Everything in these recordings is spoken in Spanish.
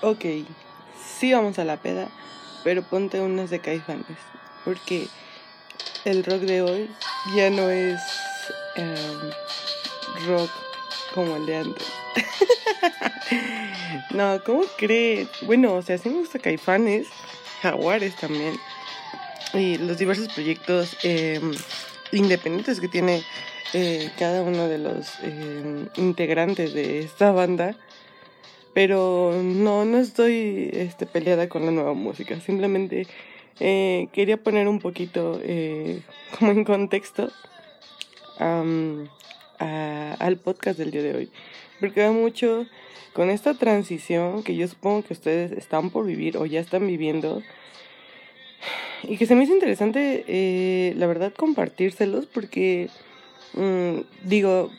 Ok, sí vamos a la peda, pero ponte unas de caifanes, porque el rock de hoy ya no es em, rock como el de antes. no, ¿cómo crees? Bueno, o sea, sí me gusta caifanes, jaguares también, y los diversos proyectos em, independientes que tiene eh, cada uno de los em, integrantes de esta banda pero no, no estoy este, peleada con la nueva música. Simplemente eh, quería poner un poquito eh, como en contexto al podcast del día de hoy. Porque va mucho con esta transición que yo supongo que ustedes están por vivir o ya están viviendo. Y que se me hizo interesante, eh, la verdad, compartírselos porque, mm, digo,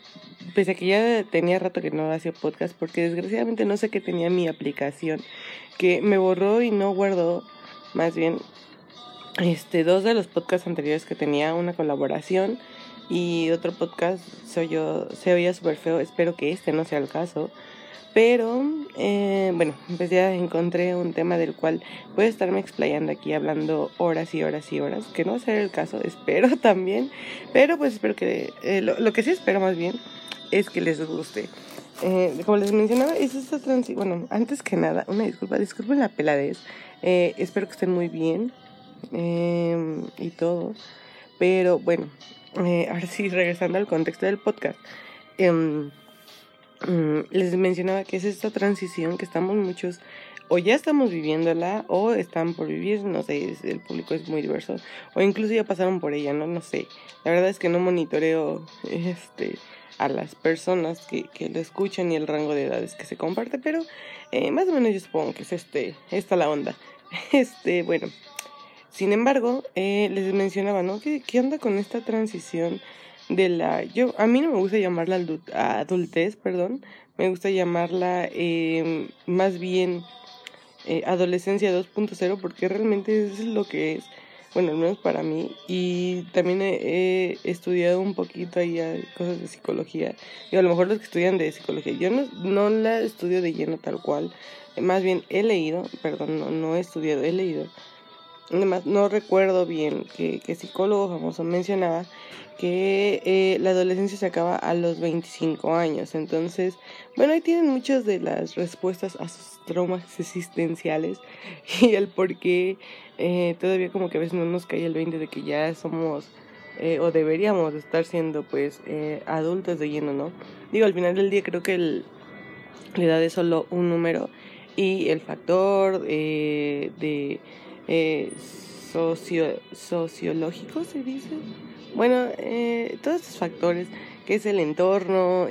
pese a que ya tenía rato que no hacía podcast, porque desgraciadamente no sé qué tenía mi aplicación, que me borró y no guardó, más bien, este, dos de los podcasts anteriores que tenía, una colaboración y otro podcast se, oyó, se oía súper feo, espero que este no sea el caso. Pero, eh, bueno, pues ya encontré un tema del cual puedo estarme explayando aquí hablando horas y horas y horas, que no va a ser el caso, espero también. Pero pues espero que, eh, lo, lo, que sí espero más bien es que les guste. Eh, como les mencionaba, es esta transición. Bueno, antes que nada, una disculpa, disculpen la peladez. Espero que estén muy bien eh, y todo. Pero bueno, ahora sí, regresando al contexto del podcast. Mm, les mencionaba que es esta transición que estamos muchos o ya estamos viviéndola o están por vivir, no sé, el público es muy diverso o incluso ya pasaron por ella, no no sé. La verdad es que no monitoreo este a las personas que, que lo escuchan y el rango de edades que se comparte, pero eh, más o menos yo supongo que es este, esta la onda. Este, bueno, sin embargo, eh, les mencionaba, ¿no? ¿Qué, ¿Qué onda con esta transición de la... Yo, a mí no me gusta llamarla adultez, perdón, me gusta llamarla eh, más bien eh, adolescencia 2.0 porque realmente es lo que es bueno, al menos para mí, y también he, estudiado un poquito ahí cosas de psicología, y a lo mejor los que estudian de psicología, yo no, no la estudio de lleno tal cual, más bien he leído, perdón, no, no he estudiado, he leído, además no recuerdo bien que, que psicólogo famoso mencionaba que eh, la adolescencia se acaba a los 25 años. Entonces, bueno, ahí tienen muchas de las respuestas a sus traumas existenciales y el por qué eh, todavía como que a veces no nos cae el 20 de que ya somos eh, o deberíamos estar siendo pues adultos de lleno, ¿no? Digo, al final del día creo que el, la edad es solo un número y el factor de socio, sociológico se dice bueno, eh, todos estos factores, que es el entorno,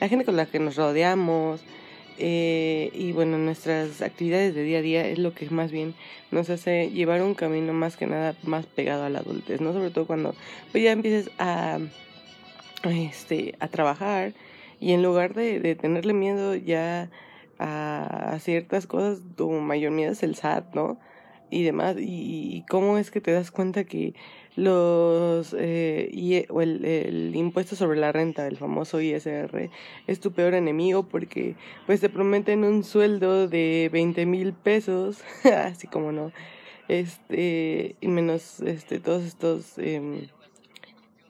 la gente con la que nos rodeamos, eh, y bueno, nuestras actividades de día a día es lo que más bien nos hace llevar un camino más que nada más pegado a la adultez, ¿no? Sobre todo cuando pues ya empieces a, este, a trabajar y en lugar de, de tenerle miedo ya a, a, ciertas cosas, tu mayor miedo es el SAT, ¿no? Y demás, y, y cómo es que te das cuenta que los eh, y, o el, impuesto sobre la renta, el famoso ISR, es tu peor enemigo porque pues te prometen un sueldo de 20 mil pesos, así como no, este, y menos este, todos estos eh,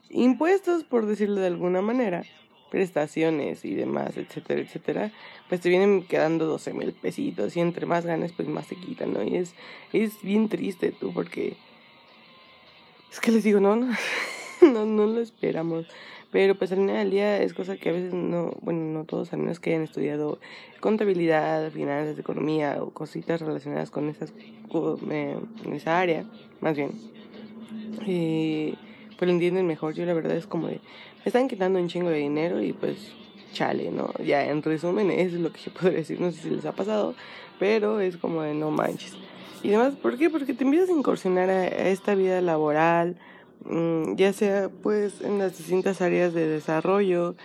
impuestos, por decirlo de alguna manera, prestaciones y demás, etcétera, etcétera, pues te vienen quedando 12 mil pesitos y entre más ganes pues más te quitan, ¿no? Y es, es bien triste tú porque es que les digo, no, no, no, lo esperamos. Pero pues al final del día es cosa que a veces no, bueno, no todos, al menos que hayan estudiado contabilidad, finanzas, economía o cositas relacionadas con esas, eh, esa área, más bien, eh, pues lo entienden mejor. Yo la verdad es como de, están quitando un chingo de dinero y pues chale, ¿no? Ya en resumen es lo que yo puedo decir, no sé si les ha pasado, pero es como de no manches y demás. ¿Por qué? Porque te empiezas a incursionar a, esta vida laboral, mm, ya sea pues en las distintas áreas de desarrollo,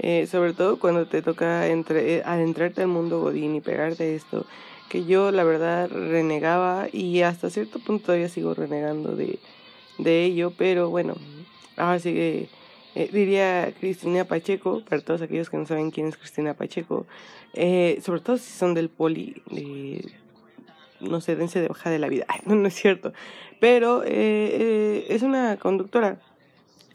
eh, sobre todo cuando te toca entre, eh, adentrarte al mundo godín y pegarte esto, que yo la verdad renegaba y hasta cierto punto todavía sigo renegando de, de ello, pero bueno, ahora sigue Eh, diría Cristina Pacheco, para todos aquellos que no saben quién es Cristina Pacheco, eh, sobre todo si son del poli, no sé, dense de baja de la vida. no, no es cierto. Pero eh, es una conductora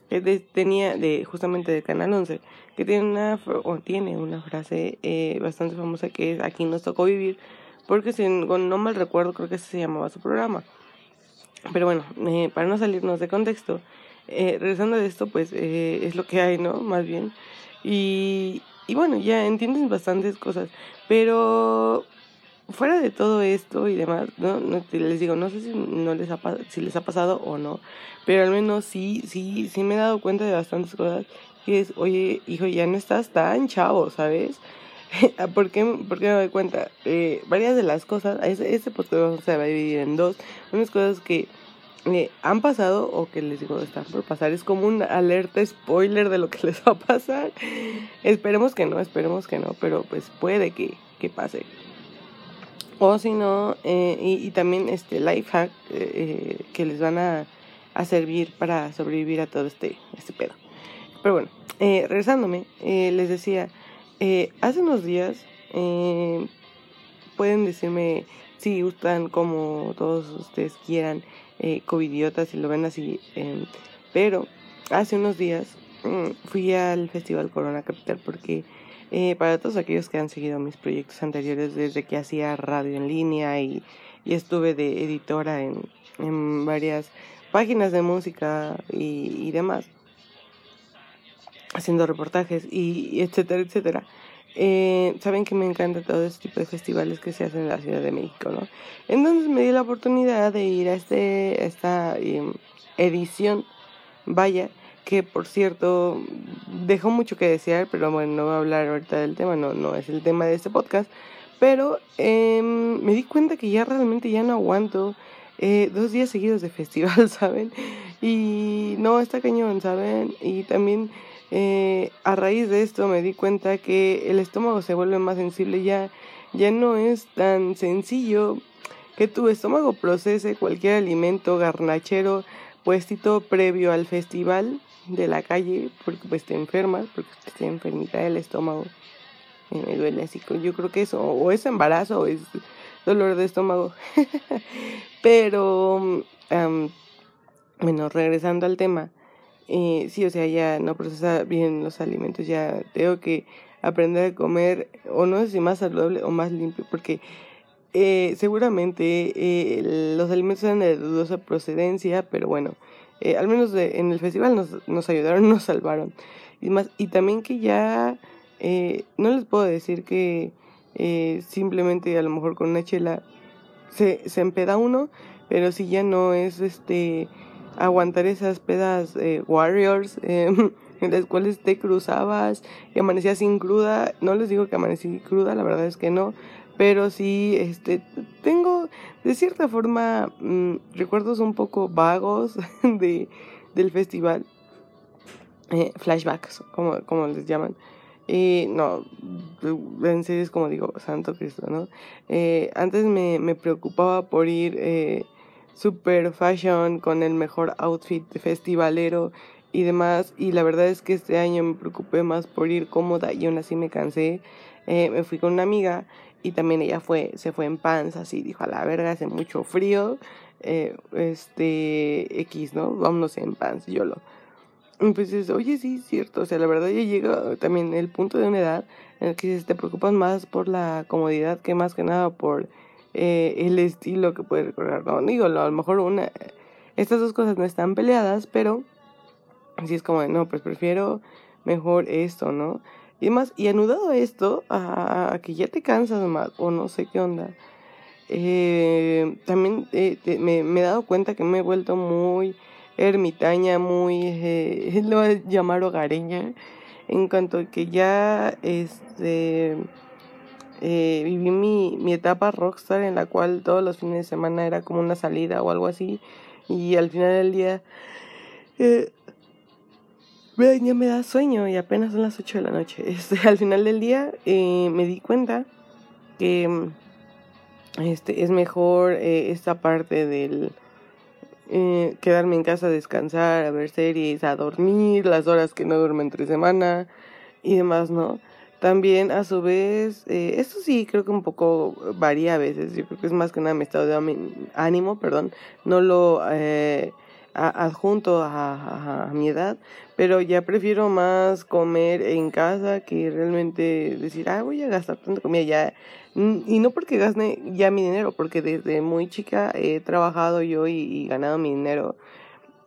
que tenía de justamente de Canal 11, que tiene una, o tiene una frase bastante famosa que es aquí nos tocó vivir, porque si no mal recuerdo creo que ese se llamaba su programa. Pero bueno, para no salirnos de contexto, eh, regresando de esto, pues eh, es lo que hay, ¿no? Más bien. Y, y bueno, ya entienden bastantes cosas, pero fuera de todo esto y demás, ¿no? no les digo, no sé si, no les ha, si les ha pasado o no, pero al menos sí, sí, sí me he dado cuenta de bastantes cosas que es, oye, hijo, ya no estás tan chavo, ¿sabes? ¿Por qué, ¿Por qué me doy cuenta? Eh, varias de las cosas, ese, ese podcast se va a dividir en dos, unas cosas que eh, han pasado o que les digo están por pasar. Es como un alerta spoiler de lo que les va a pasar. esperemos que no, esperemos que no, pero pues puede que, que pase. O si no, eh, y, también este life hack eh, que les van a, a, servir para sobrevivir a todo este, este pedo. Pero bueno, regresándome, les decía, hace unos días pueden decirme si gustan como todos ustedes quieran eh, covidiotas si lo ven así. Em, pero hace unos días mm, fui al Festival Corona Capital porque eh, para todos aquellos que han seguido mis proyectos anteriores desde que hacía radio en línea y, y estuve de editora en, en, varias páginas de música y, y demás, haciendo reportajes y etcétera, etcétera. Eh, saben que me encanta todo este tipo de festivales que se hacen en la Ciudad de México, ¿no? Entonces me di la oportunidad de ir a este, esta em, edición, vaya, que por cierto dejó mucho que desear, pero bueno, no voy a hablar ahorita del tema, no, no es el tema de este podcast, pero em, me di cuenta que ya realmente ya no aguanto eh, dos días seguidos de festival, ¿saben? Y no, está cañón, ¿saben? Y también eh, a raíz de esto me di cuenta que el estómago se vuelve más sensible, ya, ya no es tan sencillo que tu estómago procese cualquier alimento garnachero puestito previo al festival de la calle, porque pues te enfermas, porque te enfermita el estómago. me duele así, yo creo que eso, o es embarazo o es dolor de estómago. Pero, bueno, regresando al tema, eh, sí, o sea, ya no procesa bien los alimentos, ya tengo que aprender a comer, o no sé si más saludable o más limpio, porque eh, seguramente eh, los alimentos eran de dudosa procedencia, pero bueno, eh, al menos en el festival nos, nos ayudaron, nos salvaron. Y, más, y también que ya no les puedo decir que simplemente a lo mejor con una chela se, se empeda uno, pero si ya no es este aguantar esas pedas eh, warriors eh, en las cuales te cruzabas y amanecías sin cruda. No les digo que amanecí cruda, la verdad es que no. Pero sí, este, tengo de cierta forma mm, recuerdos un poco vagos de, del festival. Eh, flashbacks, como, como les llaman. Y no, en serio es como digo, Santo Cristo, ¿no? Eh, antes me, me preocupaba por ir super fashion, con el mejor outfit festivalero y demás. Y la verdad es que este año me preocupé más por ir cómoda y aún así me cansé. Eh, me fui con una amiga y también ella fue, se fue en pants, así dijo a la verga, hace mucho frío. Eh, este X, ¿no? Vámonos en pants, yo lo. Pues oye, sí, cierto. O sea, la verdad ya llega también el punto de una edad en el que te preocupas más por la comodidad que más que nada por eh, el estilo que puede recordar. No, digo, a lo mejor una, estas dos cosas no están peleadas, pero así es como de, no, pues prefiero mejor esto, ¿no? Y más, y anudado esto, a, que ya te cansas más, o no sé qué onda, eh, también eh, me, he dado cuenta que me he vuelto muy ermitaña, muy, lo voy a llamar hogareña, en cuanto a que ya, este eh, viví mi, mi etapa rockstar en la cual todos los fines de semana era como una salida o algo así y al final del día eh, ya me da sueño y apenas son las 8 de la noche. Este, al final del día eh, me di cuenta que este, es mejor eh, esta parte del, eh, quedarme en casa descansar, a ver series, a dormir, las horas que no duermo entre semana y demás, ¿no? También a su vez, eh, esto sí creo que un poco varía a veces, yo creo que es más que nada mi estado de ánimo, perdón, no lo eh, adjunto a, mi edad, pero ya prefiero más comer en casa que realmente decir, ah, voy a gastar tanta comida ya. Y no porque gaste ya mi dinero, porque desde muy chica he trabajado yo y, ganado mi dinero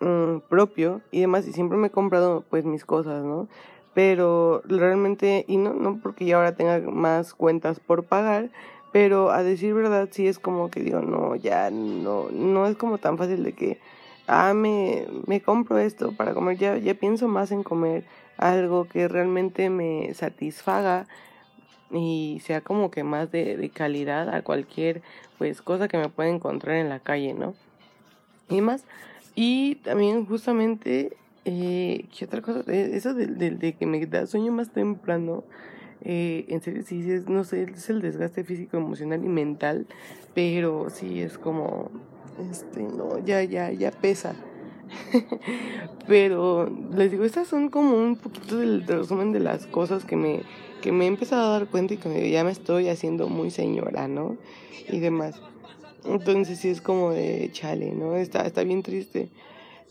mm, propio y demás, y siempre me he comprado pues mis cosas, ¿no? Pero realmente, y no, no porque ya ahora tenga más cuentas por pagar, pero a decir verdad sí es como que digo, no, ya no, no es como tan fácil de que ah, me, me compro esto para comer, ya, ya pienso más en comer algo que realmente me satisfaga y sea como que más de, de calidad a cualquier pues cosa que me pueda encontrar en la calle, ¿no? Y más. Y también justamente, eh, ¿qué otra cosa? Eh, eso de, de, de, que me da sueño más temprano, eh, en serio, sí, es, no sé, es el desgaste físico, emocional y mental, pero sí es como este, no, ya, ya, ya pesa. Pero les digo, estas son como un poquito del resumen de las cosas que me, que me he empezado a dar cuenta y que ya me estoy haciendo muy señora, ¿no? Y demás. Entonces sí es como de chale, ¿no? Está, está bien triste.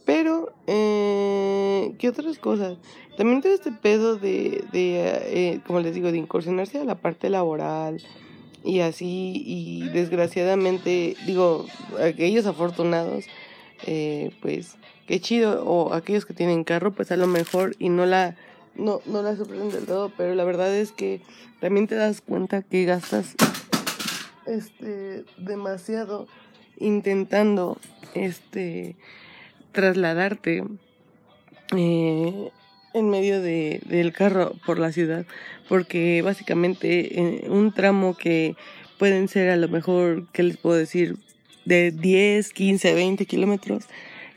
Pero, eh, ¿qué otras cosas? También todo este pedo de, de eh, como les digo, de incursionarse a la parte laboral, y así y desgraciadamente digo aquellos afortunados eh, pues qué chido o aquellos que tienen carro pues a lo mejor y no la no no la sufren del todo pero la verdad es que también te das cuenta que gastas este demasiado intentando este trasladarte eh, en medio de, del carro por la ciudad, porque básicamente en un tramo que pueden ser a lo mejor, ¿qué les puedo decir? De 10, 15, 20 kilómetros,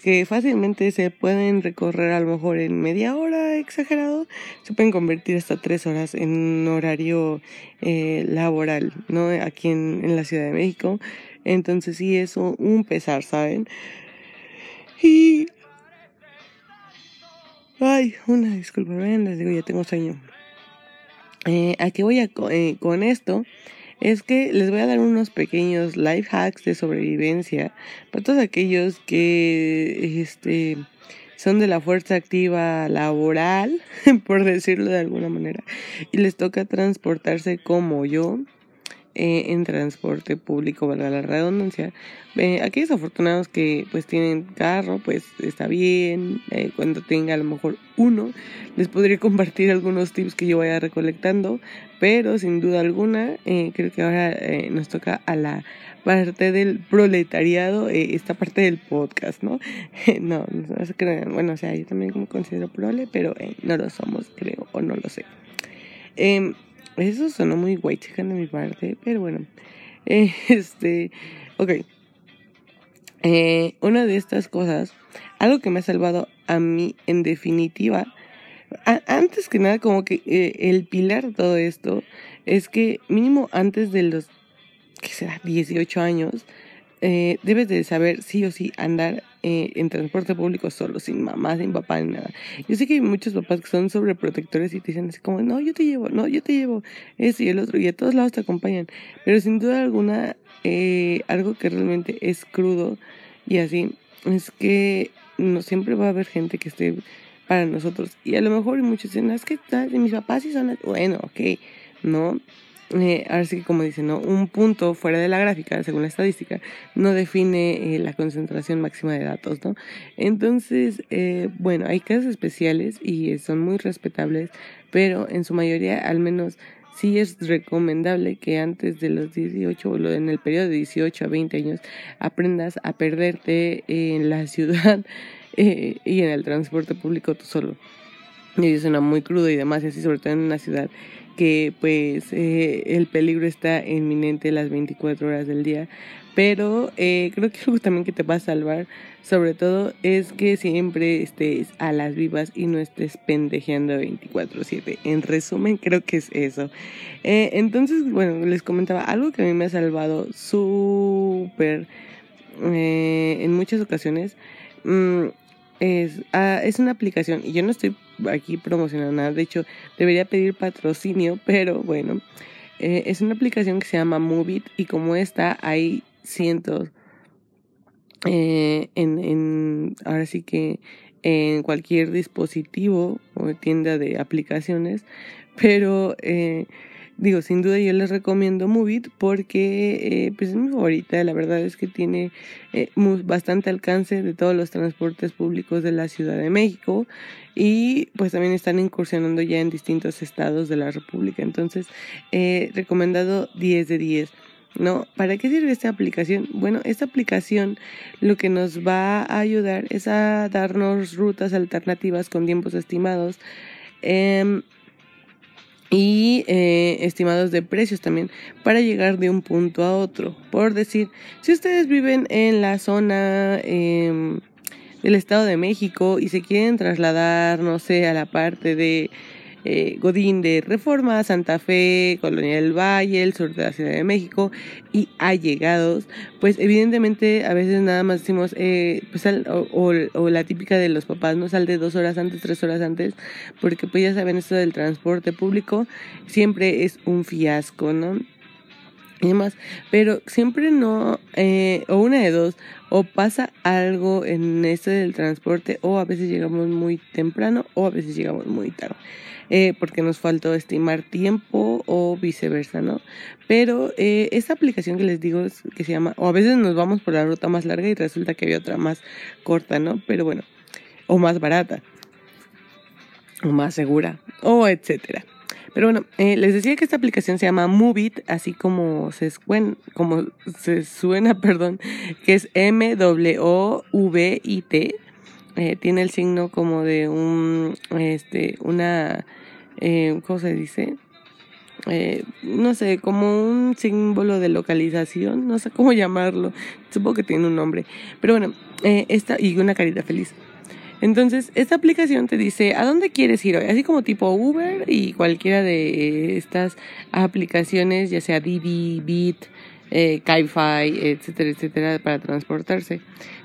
que fácilmente se pueden recorrer a lo mejor en media hora exagerado, se pueden convertir hasta tres horas en un horario eh, laboral, ¿no? Aquí en, en la Ciudad de México. Entonces sí es un pesar, ¿saben? Y Ay, una disculpa, ven, les digo, ya tengo sueño. Eh, ¿A qué voy a, eh, con esto? Es que les voy a dar unos pequeños life hacks de sobrevivencia para todos aquellos que este, son de la fuerza activa laboral, por decirlo de alguna manera, y les toca transportarse como yo eh, en transporte público, valga la redundancia. Eh, aquellos afortunados que pues tienen carro, pues está bien. Eh, cuando tenga a lo mejor uno, les podría compartir algunos tips que yo vaya recolectando, pero sin duda alguna, eh, creo que ahora nos toca a la parte del proletariado, esta parte del podcast, ¿no? no, no se crean. Bueno, o sea, yo también me considero prole, pero no lo somos, creo, o no lo sé. Eh, eso sonó muy guay chica de mi parte, pero bueno. este, ok. Eh, una de estas cosas, algo que me ha salvado a mí en definitiva, antes que nada como que eh, el pilar de todo esto es que mínimo antes de los, que será? 18 años, eh, debes de saber sí o sí andar eh, en transporte público solo, sin mamá, sin papá, ni nada. Yo sé que hay muchos papás que son sobreprotectores y te dicen así como, no, yo te llevo, no, yo te llevo, eso y el otro, y a todos lados te acompañan. Pero sin duda alguna, eh, algo que realmente es crudo y así, es que no siempre va a haber gente que esté para nosotros. Y a lo mejor muchos dicen, es que mis papás sí son, bueno, ok, no eh, ahora sí que como dicen, ¿no? un punto fuera de la gráfica, según la estadística, no define eh, la concentración máxima de datos, ¿no? Entonces, eh, bueno, hay casos especiales y son muy respetables, pero en su mayoría, al menos, sí es recomendable que antes de los 18 o en el periodo de 18 a 20 años aprendas a perderte en la ciudad y en el transporte público tú solo. Y suena muy crudo y demás, y así sobre todo en una ciudad que pues eh, el peligro está inminente las 24 horas del día. Pero eh, creo que algo también que te va a salvar, sobre todo, es que siempre estés a las vivas y no estés pendejeando 24/7. En resumen, creo que es eso. Eh, entonces, bueno, les comentaba algo que a mí me ha salvado súper en muchas ocasiones mm, es, ah, es una aplicación y yo no estoy aquí promocionando nada, de hecho debería pedir patrocinio, pero bueno, eh, es una aplicación que se llama Movit y como esta hay cientos eh, en, en, ahora sí que en cualquier dispositivo o tienda de aplicaciones, pero eh, digo, sin duda yo les recomiendo Movit porque eh, pues es mi favorita, la verdad es que tiene eh, bastante alcance de todos los transportes públicos de la Ciudad de México y pues también están incursionando ya en distintos estados de la República, entonces eh, recomendado 10 de 10. ¿no? ¿Para qué sirve esta aplicación? Bueno, esta aplicación lo que nos va a ayudar es a darnos rutas alternativas con tiempos estimados. Eh, y eh, estimados de precios también para llegar de un punto a otro. Por decir, si ustedes viven en la zona eh, del Estado de México y se quieren trasladar, no sé, a la parte de eh, Godín de Reforma, Santa Fe, Colonia del Valle, el sur de la Ciudad de México y allegados, pues evidentemente a veces nada más decimos, eh, pues o, o, la típica de los papás, no sal de dos horas antes, tres horas antes, porque pues ya saben esto del transporte público siempre es un fiasco, ¿no? y demás, pero siempre no, eh, o una de dos, o pasa algo en esto del transporte, o a veces llegamos muy temprano, o a veces llegamos muy tarde eh, porque nos faltó estimar tiempo o viceversa, ¿no? Pero eh, esta aplicación que les digo que se llama, o a veces nos vamos por la ruta más larga y resulta que había otra más corta, ¿no? Pero bueno, o más barata, o más segura, o etcétera. Pero bueno, eh, les decía que esta aplicación se llama Movit, así como se, como se suena, perdón, que es M-W-V-I-T. Eh, tiene el signo como de un, este, una eh, ¿cómo se dice? Eh, no sé, como un símbolo de localización, no sé cómo llamarlo, supongo que tiene un nombre, pero bueno, eh, esta y una carita feliz. Entonces, esta aplicación te dice a dónde quieres ir así como tipo Uber y cualquiera de estas aplicaciones, ya sea Didi, Beat, eh, etcétera, etcétera, para transportarse.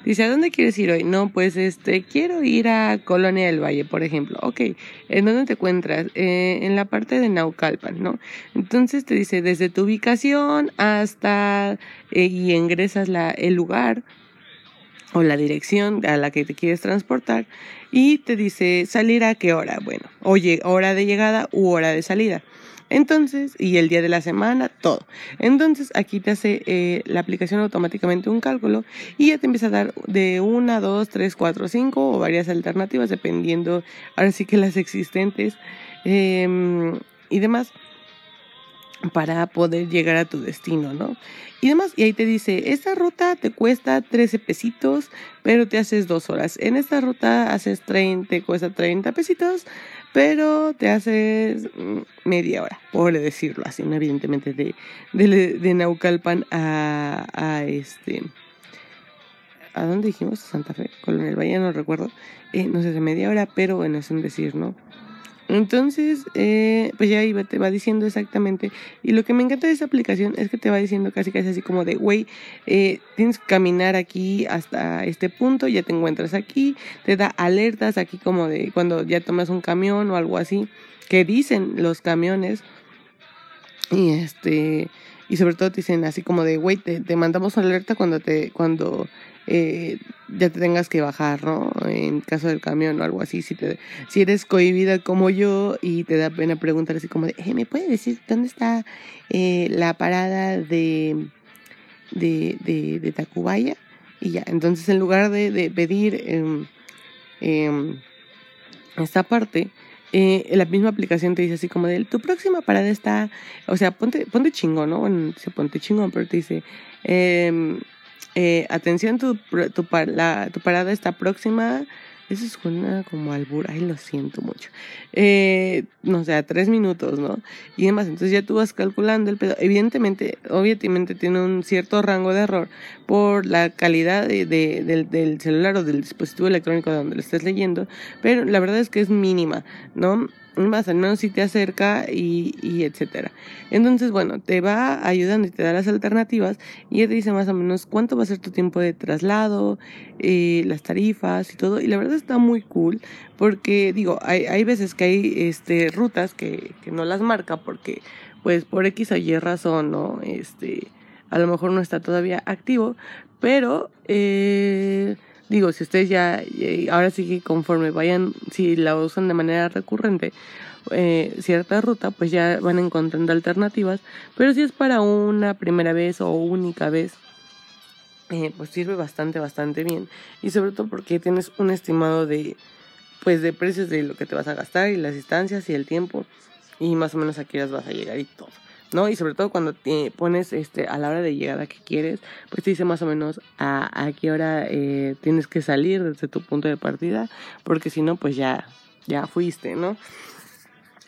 Dice, ¿a dónde quieres ir hoy? No, pues este, quiero ir a Colonia del Valle, por ejemplo. Ok, ¿en dónde te encuentras? Eh, en la parte de Naucalpan, ¿no? Entonces te dice, desde tu ubicación hasta, eh, y ingresas la, el lugar o la dirección a la que te quieres transportar y te dice salir a qué hora, bueno, oye, hora de llegada u hora de salida. Entonces, y el día de la semana, todo. Entonces, aquí te hace eh, la aplicación automáticamente un cálculo y ya te empieza a dar de una, dos, tres, cuatro, cinco o varias alternativas, dependiendo, ahora sí que las existentes em, y demás para poder llegar a tu destino, ¿no? Y demás, y ahí te dice, esta ruta te cuesta 13 pesitos, pero te haces dos horas. En esta ruta haces 30, te cuesta 30 pesitos, pero te haces mm, media hora, por decirlo así, ¿no? evidentemente de, de, Naucalpan a, a este... ¿A dónde dijimos? Santa Fe, Colonel Valle, no recuerdo. Eh, no sé, de media hora, pero bueno, es un decir, ¿no? Entonces, eh, pues ya iba, te va diciendo exactamente. Y lo que me encanta de esta aplicación es que te va diciendo casi casi así como de, güey, eh, tienes que caminar aquí hasta este punto, ya te encuentras aquí, te da alertas aquí como de cuando ya tomas un camión o algo así, que dicen los camiones. Y este, y sobre todo te dicen así como de, güey, te, te mandamos una alerta cuando te, cuando eh, ya te tengas que bajar, ¿no? En caso del camión o algo así, si, te, si eres cohibida como yo y te da pena preguntar así como de, eh, ¿me puede decir dónde está eh, la parada de, de, de, de, Tacubaya? Y ya, entonces en lugar de, de pedir eh, esta parte, eh, la misma aplicación te dice así como de tu próxima parada está, o sea, ponte, ponte chingón, ¿no? Se ponte chingón, pero te dice, eh, eh, atención, tu, tu, la, tu parada está próxima. Eso suena como albur, ay, lo siento mucho. Eh, no sé, tres minutos, ¿no? Y demás, entonces ya tú vas calculando el pedo. Evidentemente, obviamente tiene un cierto rango de error por la calidad de, del, del, celular o del dispositivo electrónico donde lo estés leyendo, pero la verdad es que es mínima, ¿no? Más al menos si te acerca y, etcétera. Entonces, bueno, te va ayudando y te da las alternativas y ya te dice más o menos cuánto va a ser tu tiempo de traslado, eh, las tarifas y todo. Y la verdad está muy cool porque, digo, hay, hay veces que hay este, rutas que, que no las marca porque, pues, por X o Y razón, ¿no? Este, a lo mejor no está todavía activo, pero... Eh, digo, si ustedes ya, ahora sí que conforme vayan, si la usan de manera recurrente, eh, cierta ruta, pues ya van encontrando alternativas, pero si es para una primera vez o única vez, eh, pues sirve bastante, bastante bien. Y sobre todo porque tienes un estimado de, pues de precios de lo que te vas a gastar y las distancias y el tiempo y más o menos a qué horas vas a llegar y todo. ¿No? Y sobre todo cuando te pones este, a la hora de llegada que quieres, pues te dice más o menos a, a qué hora eh, tienes que salir desde tu punto de partida, porque si no, pues ya, ya fuiste, ¿no?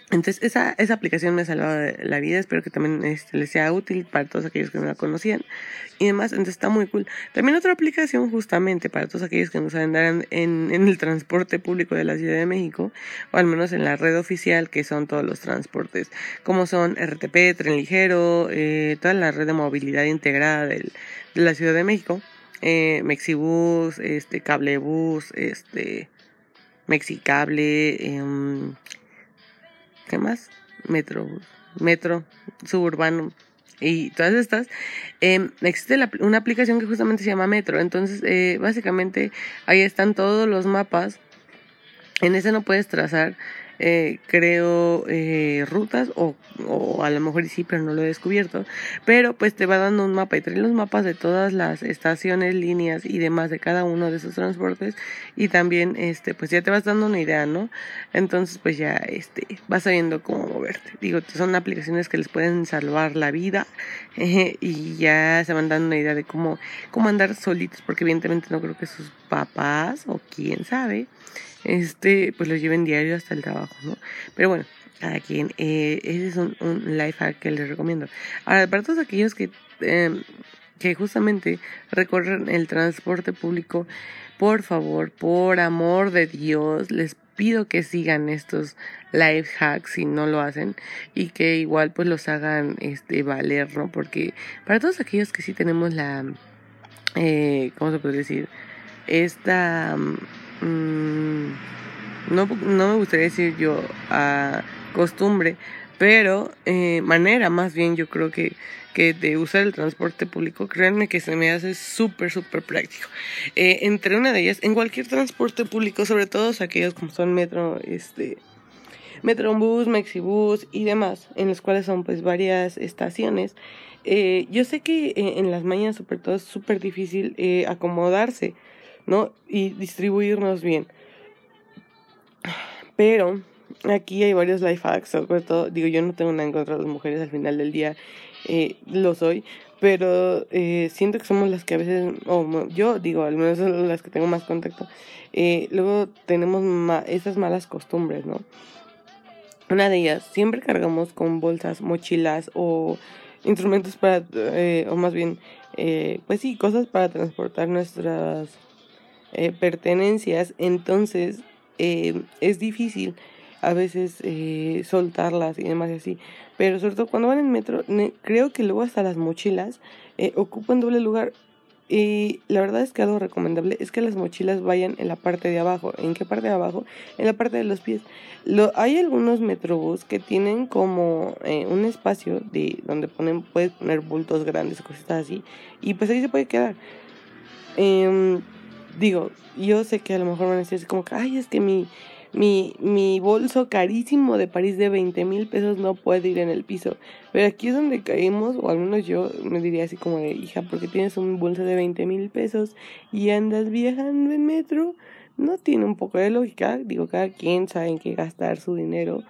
Entonces, esa, esa aplicación me ha salvado la vida. Espero que también este, les sea útil para todos aquellos que no la conocían y demás. Entonces, está muy cool. También otra aplicación, justamente para todos aquellos que no saben andar en, en el transporte público de la Ciudad de México, o al menos en la red oficial, que son todos los transportes, como son RTP, Tren Ligero, eh, toda la red de movilidad integrada de la Ciudad de México, eh, Mexibus, este, Cablebus, este, Mexicable, eh, ¿qué más? Metro, metro, suburbano y todas estas, eh, existe una aplicación que justamente se llama Metro. Entonces, eh, básicamente, ahí están todos los mapas. En ese no puedes trazar eh, creo, eh, rutas o, o a lo mejor sí, pero no lo he descubierto. Pero pues te va dando un mapa y trae los mapas de todas las estaciones, líneas y demás de cada uno de esos transportes y también este pues ya te vas dando una idea, ¿no? Entonces pues ya este vas sabiendo cómo moverte. Digo, son aplicaciones que les pueden salvar la vida y ya se van dando una idea de cómo, cómo andar solitos porque evidentemente no creo que sus papás o quién sabe este, pues lo lleven diario hasta el trabajo, ¿no? Pero bueno, cada quien, eh, ese es un, un life hack que les recomiendo. Ahora, para todos aquellos que, eh, que justamente recorren el transporte público, por favor, por amor de Dios, les pido que sigan estos life hacks si no lo hacen y que igual pues los hagan este valer, ¿no? Porque para todos aquellos que sí tenemos la, eh, ¿cómo se puede decir? Esta Mm, no, no me gustaría decir yo a costumbre, pero eh, manera más bien yo creo que, que de usar el transporte público, créanme que se me hace súper, súper práctico. Eh, entre una de ellas, en cualquier transporte público, sobre todo aquellos como son metro, este, Metrobús, Mexibus y demás, en los cuales son pues varias estaciones. Eh, yo sé que en las mañanas sobre todo es súper difícil acomodarse ¿no? Y distribuirnos bien. Pero aquí hay varios life hacks, sobre todo, digo, yo no tengo nada en contra de las mujeres al final del día, eh, lo soy, pero eh, siento que somos las que a veces, o yo digo, al menos las que tengo más contacto, eh, luego tenemos esas malas costumbres, ¿no? Una de ellas, siempre cargamos con bolsas, mochilas o instrumentos para, o más bien, pues sí, cosas para transportar nuestras eh, pertenencias, entonces eh, es difícil a veces eh, soltarlas y demás así. Pero sobre todo cuando van en metro, creo que luego hasta las mochilas ocupan doble lugar. Y la verdad es que algo recomendable es que las mochilas vayan en la parte de abajo. ¿En qué parte de abajo? En la parte de los pies. Hay algunos metrobús que tienen como un espacio de donde ponen, puedes poner bultos grandes, cosas así. Y pues ahí se puede quedar. Eh, digo, yo sé que a lo mejor van a decir como que, ay, es que mi, mi, mi bolso carísimo de París de 20 mil pesos no puede ir en el piso. Pero aquí es donde caímos, o al menos yo me diría así como de, hija, porque tienes un bolso de 20 mil pesos y andas viajando en metro. No tiene un poco de lógica, digo, cada quien sabe en qué gastar su dinero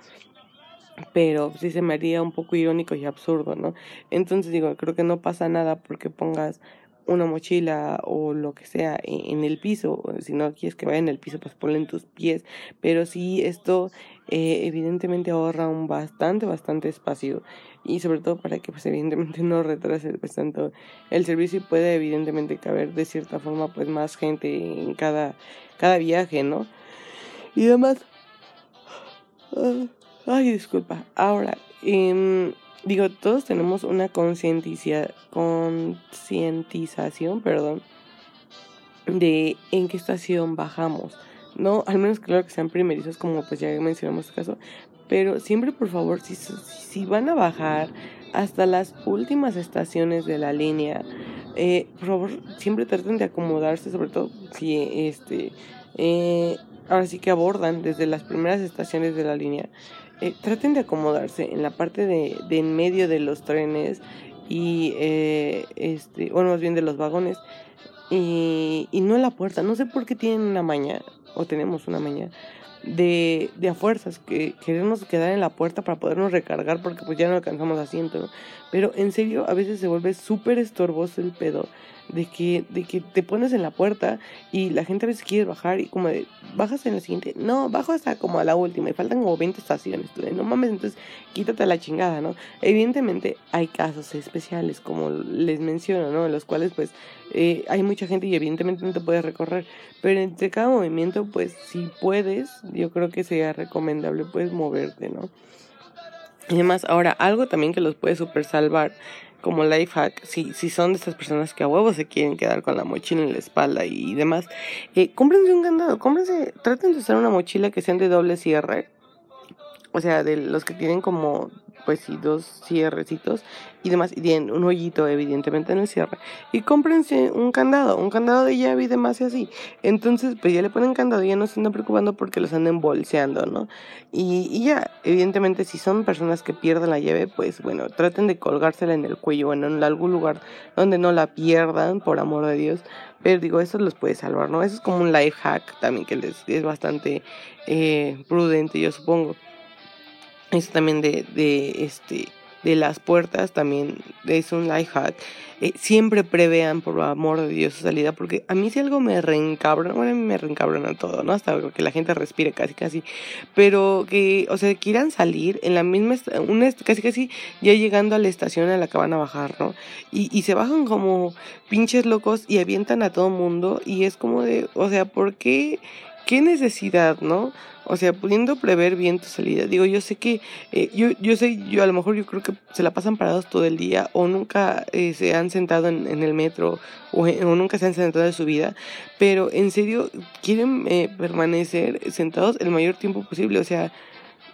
pero sí se me haría un poco irónico y absurdo, ¿no? Entonces digo, creo que no pasa nada porque pongas una mochila o lo que sea en el piso, si no quieres que vaya en el piso, pues ponle en tus pies, pero sí esto eh, evidentemente ahorra un bastante, bastante espacio y sobre todo para que pues evidentemente no retrase pues tanto el servicio y pueda evidentemente caber de cierta forma pues más gente en cada, cada viaje, ¿no? Y además... Ah, Ay, disculpa. Ahora, em, digo, todos tenemos una concientización, perdón, de en qué estación bajamos. No, al menos claro que sean primerizos, como pues ya mencionamos este caso. Pero siempre, por favor, si, si van a bajar hasta las últimas estaciones de la línea, eh, por favor, siempre traten de acomodarse, sobre todo si este, eh, ahora sí que abordan desde las primeras estaciones de la línea. Eh, traten de acomodarse en la parte de, de en medio de los trenes y, eh, este, bueno, más bien de los vagones y, y no en la puerta. No sé por qué tienen una maña, o tenemos una maña, de, de a fuerzas, que queremos quedar en la puerta para podernos recargar porque pues ya no alcanzamos asiento, Pero en serio, a veces se vuelve súper estorboso el pedo de que, de que te pones en la puerta y la gente a veces quiere bajar y como de, bajas en la siguiente, no, bajo hasta como a la última y faltan como 20 estaciones, no mames, entonces quítate la chingada, ¿no? Evidentemente hay casos especiales, como les menciono, ¿no? En los cuales pues eh, hay mucha gente y evidentemente no te puedes recorrer, pero entre cada movimiento pues si puedes, yo creo que sería recomendable pues moverte, ¿no? Y además, ahora, algo también que los puede super salvar como life hack, si, si son de estas personas que a huevo se quieren quedar con la mochila en la espalda y demás, eh, cómprense un candado, cómprense, traten de usar una mochila que sean de doble cierre, o sea, de los que tienen como pues sí, dos cierrecitos y demás, y tienen un hoyito evidentemente en el cierre, y cómprense un candado, un candado de llave y demás y así, entonces pues ya le ponen candado y ya no se andan preocupando porque los anden bolseando, ¿no? Y, ya, evidentemente si son personas que pierden la llave, pues bueno, traten de colgársela en el cuello, bueno, en algún lugar donde no la pierdan, por amor de Dios, pero digo, eso los puede salvar, ¿no? Eso es como un life hack también que les es bastante eh, prudente, yo supongo. Eso también de, de, este, de las puertas también es un life hack. Eh, siempre prevean, por amor de Dios, su salida, porque a mí si algo me reencabrona, bueno, a mí me reencabrona todo, ¿no? Hasta que la gente respire casi, casi. Pero que, o sea, quieran salir en la misma, una, casi, casi ya llegando a la estación a la que van a bajar, ¿no? Y, y se bajan como pinches locos y avientan a todo mundo y es como de, o sea, ¿por qué? ¿Qué necesidad, no? O sea, pudiendo prever bien tu salida. Digo, yo sé que, eh, yo, yo sé, yo a lo mejor yo creo que se la pasan parados todo el día o nunca eh, se han sentado en, en el metro o, o, nunca se han sentado en su vida, pero en serio quieren eh, permanecer sentados el mayor tiempo posible. O sea,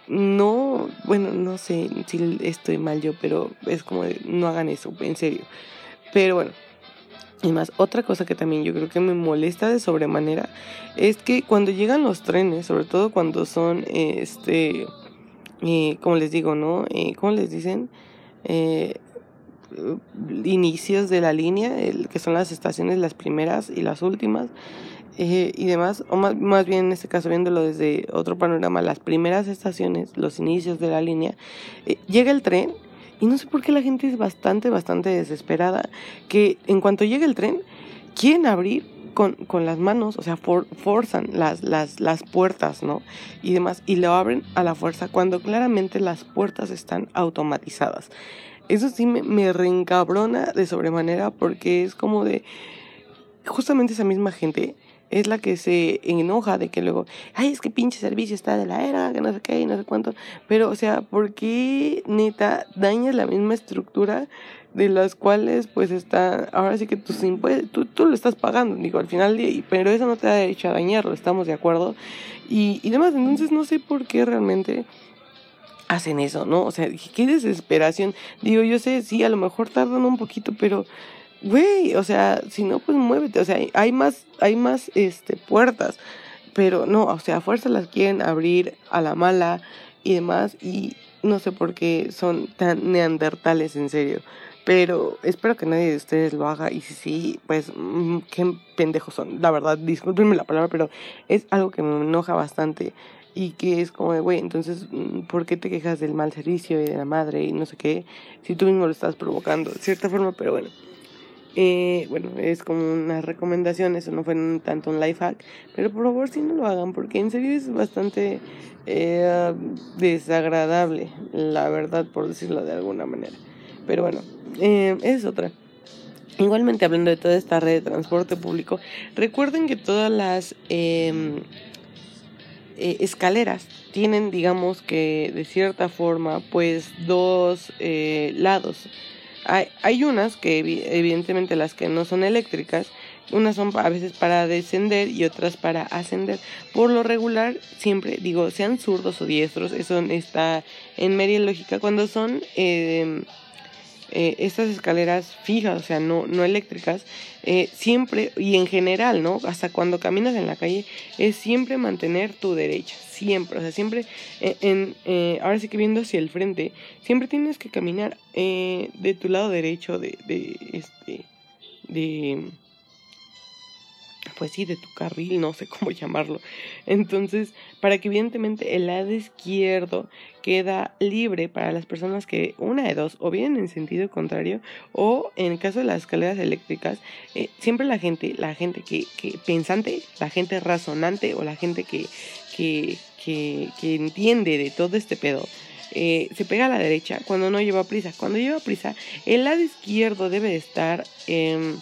no, bueno, no sé si estoy mal yo, pero es como de, no hagan eso, en serio. Pero bueno, y más, otra cosa que también yo creo que me molesta de sobremanera es que cuando llegan los trenes, sobre todo cuando son, este, eh, como les digo, ¿no? Eh, ¿Cómo les dicen? Eh, inicios de la línea, el, que son las estaciones, las primeras y las últimas, eh, y demás, o más, más bien en este caso viéndolo desde otro panorama, las primeras estaciones, los inicios de la línea, eh, llega el tren y no sé por qué la gente es bastante, bastante desesperada, que en cuanto llegue el tren, quieren abrir con, con las manos, o sea, forzan las, las, las puertas, ¿no? Y demás, y lo abren a la fuerza cuando claramente las puertas están automatizadas. Eso sí me, me reencabrona de sobremanera porque es como de justamente esa misma gente es la que se enoja de que luego, ay, es que pinche servicio está de la era, que no sé qué y no sé cuánto. Pero, o sea, ¿por qué neta dañas la misma estructura de las cuales pues está, ahora sí que tus impuestos, tú, tú lo estás pagando, digo, al final, pero eso no te da derecho a dañarlo, estamos de acuerdo. Y, y demás, entonces no sé por qué realmente hacen eso, ¿no? O sea, qué desesperación. Digo, yo sé, sí, a lo mejor tardan un poquito, pero güey, o sea, si no, pues muévete, o sea, hay más, hay más, este, puertas, pero no, o sea, a fuerza las quieren abrir a la mala y demás, y no sé por qué son tan neandertales, en serio, pero espero que nadie de ustedes lo haga, y si sí, pues, mm, qué pendejos son, la verdad, discúlpenme la palabra, pero es algo que me enoja bastante, y que es como de, güey, entonces, mm, ¿por qué te quejas del mal servicio y de la madre y no sé qué? Si tú mismo lo estás provocando, de cierta forma, pero bueno. Eh, bueno, es como una recomendación, eso no fue tanto un life hack, pero por favor si no lo hagan, porque en serio es bastante eh, desagradable, la verdad, por decirlo de alguna manera. Pero bueno, eh, es otra. Igualmente hablando de toda esta red de transporte público, recuerden que todas las... Eh, eh, escaleras tienen, digamos que de cierta forma, pues dos lados. Hay, hay unas que evidentemente las que no son eléctricas, unas son a veces para descender y otras para ascender. Por lo regular, siempre digo, sean zurdos o diestros, eso está en media lógica. Cuando son eh, eh, estas escaleras fijas, o sea, no, no eléctricas, eh, siempre y en general, ¿no? Hasta cuando caminas en la calle, es siempre mantener tu derecha, siempre, o sea, siempre, eh, ahora sí que viendo hacia el frente, siempre tienes que caminar de tu lado derecho, de, de, este, de pues sí, de tu carril, no sé cómo llamarlo. Entonces, para que evidentemente el lado izquierdo queda libre para las personas que, una de dos, o vienen en sentido contrario, o en el caso de las escaleras eléctricas, eh, siempre la gente, la gente que, que pensante, la gente razonante o la gente que, que, que, que entiende de todo este pedo, eh, se pega a la derecha cuando no lleva prisa. Cuando lleva prisa, el lado izquierdo debe estar... Eh,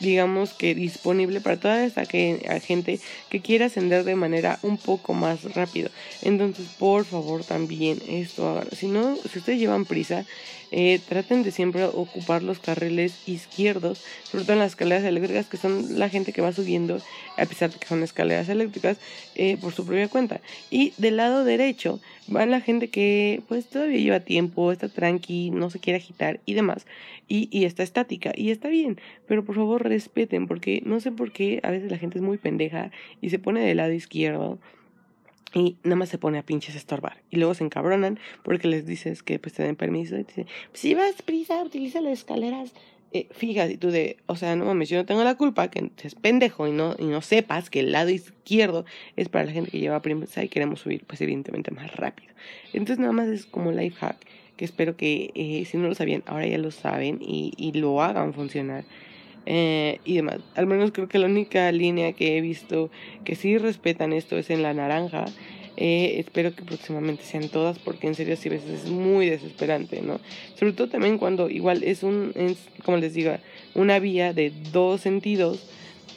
digamos que disponible para toda esta gente que quiera ascender de manera un poco más rápido. Entonces, por favor, también esto Si no, si ustedes llevan prisa, eh, traten de siempre ocupar los carriles izquierdos, sobre todo en las escaleras eléctricas, que son la gente que va subiendo, a pesar de que son escaleras eléctricas, eh, por su propia cuenta. Y del lado derecho va la gente que pues todavía lleva tiempo, está tranqui, no se quiere agitar y demás, y, y está estática, y está bien, pero por favor respeten, porque no sé por qué a veces la gente es muy pendeja y se pone del lado izquierdo y nada más se pone a pinches estorbar. Y luego se encabronan porque les dices que pues te den permiso. Y te dicen, pues si vas prisa, utiliza las escaleras. Eh, fíjate, tú de, o sea, no mames, yo no tengo la culpa que seas pendejo y no, y no sepas que el lado izquierdo es para la gente que lleva prisa y queremos subir, pues evidentemente más rápido. Entonces nada más es como life hack que espero que eh, si no lo sabían, ahora ya lo saben y, y lo hagan funcionar. Eh, y demás. Al menos creo que la única línea que he visto que sí respetan esto es en la naranja. Eh, espero que próximamente sean todas porque en serio sí veces es muy desesperante, ¿no? Sobre todo también cuando igual es un, como les digo, una vía de dos sentidos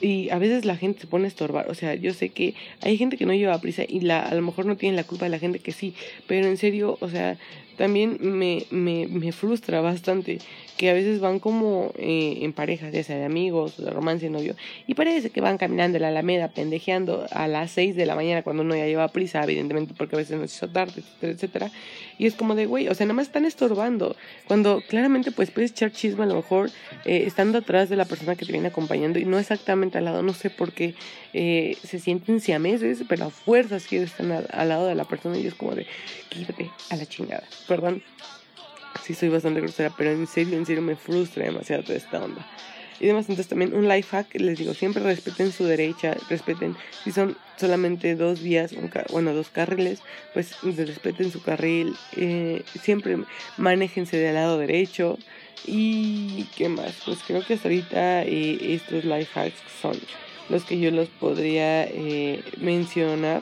y a veces la gente se pone a estorbar. O sea, yo sé que hay gente que no lleva prisa y la, a lo mejor no tiene la culpa de la gente que sí, pero en serio, o sea, también me, me, me frustra bastante que a veces van como eh, en parejas, ya sea de amigos, de romance, novio, y parece que van caminando en la alameda, pendejeando a las 6 de la mañana cuando uno ya lleva prisa, evidentemente porque a veces nos hizo tarde, etcétera, etcétera. Y es como de, güey, o sea, nada más están estorbando. Cuando claramente pues puedes echar chisme a lo mejor eh, estando atrás de la persona que te viene acompañando y no exactamente al lado, no sé por qué eh, se sienten siameses, pero a fuerzas que están al, lado de la persona y es como de, quítate a la chingada. Perdón sí soy bastante grosera, pero en serio, en serio me frustra demasiado toda esta onda. Y demás, entonces también un life hack, les digo, siempre respeten su derecha, respeten, si son solamente dos vías, bueno, dos carriles, pues respeten su carril, eh, siempre manéjense del lado derecho. Y qué más, pues creo que hasta ahorita eh, estos life hacks son los que yo los podría eh, mencionar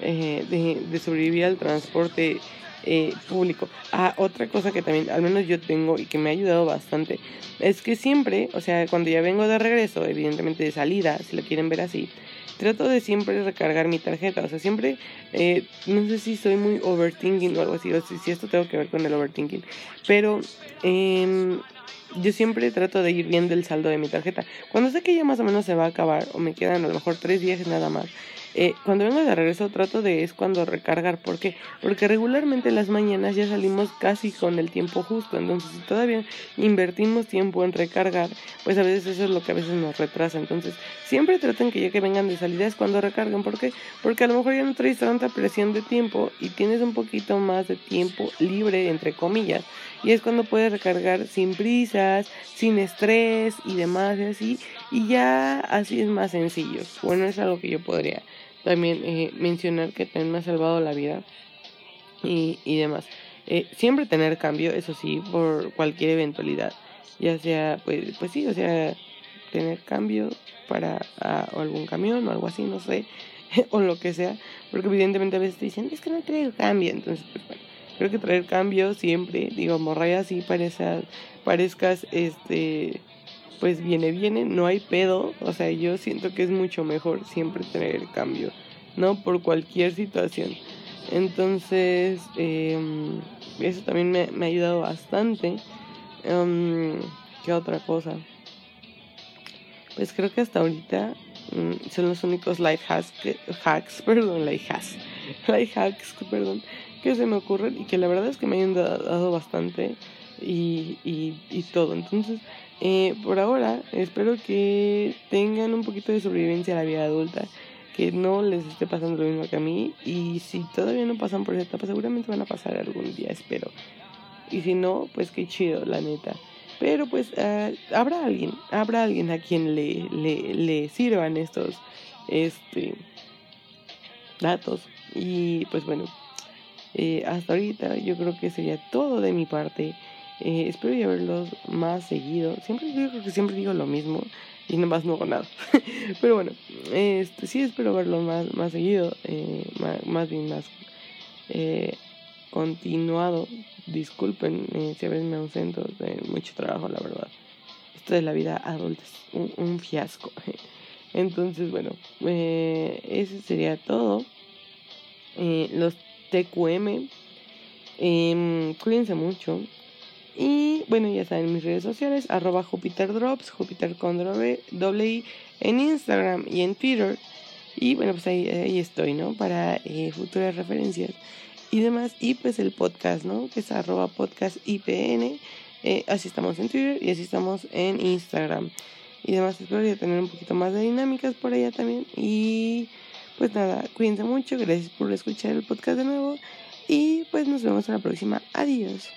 de, de sobrevivir al transporte eh, público. Ah, otra cosa que también, al menos yo tengo y que me ha ayudado bastante, es que siempre, o sea, cuando ya vengo de regreso, evidentemente de salida, si lo quieren ver así, trato de siempre recargar mi tarjeta. O sea, siempre, eh, no sé si soy muy overthinking o algo así, o si, esto tengo que ver con el overthinking, pero eh, yo siempre trato de ir viendo el saldo de mi tarjeta. Cuando sé que ya más o menos se va a acabar, o me quedan a lo mejor tres viajes nada más, eh, cuando vengo de regreso trato de es cuando recargar. ¿Por qué? Porque regularmente las mañanas ya salimos casi con el tiempo justo. Entonces, si todavía invertimos tiempo en recargar, pues a veces eso es lo que a veces nos retrasa. Entonces, siempre traten que ya que vengan de salida es cuando recarguen. ¿Por qué? Porque a lo mejor ya no traes tanta presión de tiempo y tienes un poquito más de tiempo libre, entre comillas. Y es cuando puedes recargar sin prisas, sin estrés y demás y así. Y ya así es más sencillo. Bueno, es algo que yo podría también eh, mencionar que también me ha salvado la vida y, y demás. Eh, siempre tener cambio, eso sí, por cualquier eventualidad, ya sea, pues, pues sí, o sea, tener cambio para algún camión o algo así, no sé, o lo que sea, porque evidentemente a veces te dicen, es que no traigo cambio, entonces, pues bueno, creo que traer cambio siempre, digo, morraya así parezcas, parezcas, este, pues viene, viene, no hay pedo. O sea, yo siento que es mucho mejor siempre tener el cambio ¿no? Por cualquier situación. Entonces, em, eso también me, me, ha ayudado bastante. Um, ¿Qué otra cosa? Pues creo que hasta ahorita mm, son los únicos life hacks, que, hacks, perdón, life hacks, life hacks, perdón, que se me ocurren y que la verdad es que me han dado bastante y, y, y todo. Entonces, eh, por ahora, espero que tengan un poquito de sobrevivencia a la vida adulta, que no les esté pasando lo mismo que a mí. Y si todavía no pasan por esa etapa, seguramente van a pasar algún día, espero. Y si no, pues qué chido, la neta. Pero pues uh, habrá alguien, habrá alguien a quien le, le, le sirvan estos este, datos. Y pues bueno, eh, hasta ahorita yo creo que sería todo de mi parte. Eh, espero ya verlos más seguido. Siempre digo que siempre digo lo mismo y nomás no hago nada. Pero bueno, este, sí espero verlos más, más seguido, eh, más, bien más eh, continuado. Disculpen si a veces me ausento de mucho trabajo, la verdad. Esto de la vida adulta es un, fiasco. Entonces, bueno, eso sería todo. Los TQM. Em, cuídense mucho. Y bueno, ya saben mis redes sociales, arroba Jupiter Drops, Jupiter con doble en Instagram y en Twitter. Y bueno, pues ahí, ahí estoy, ¿no? Para eh, futuras referencias y demás. Y pues el podcast, ¿no? Que es arroba podcast IPN. Eh, así estamos en Twitter y así estamos en Instagram. Y demás, espero ya tener un poquito más de dinámicas por allá también. Y pues nada, cuídense mucho, gracias por escuchar el podcast de nuevo. Y pues nos vemos en la próxima. Adiós.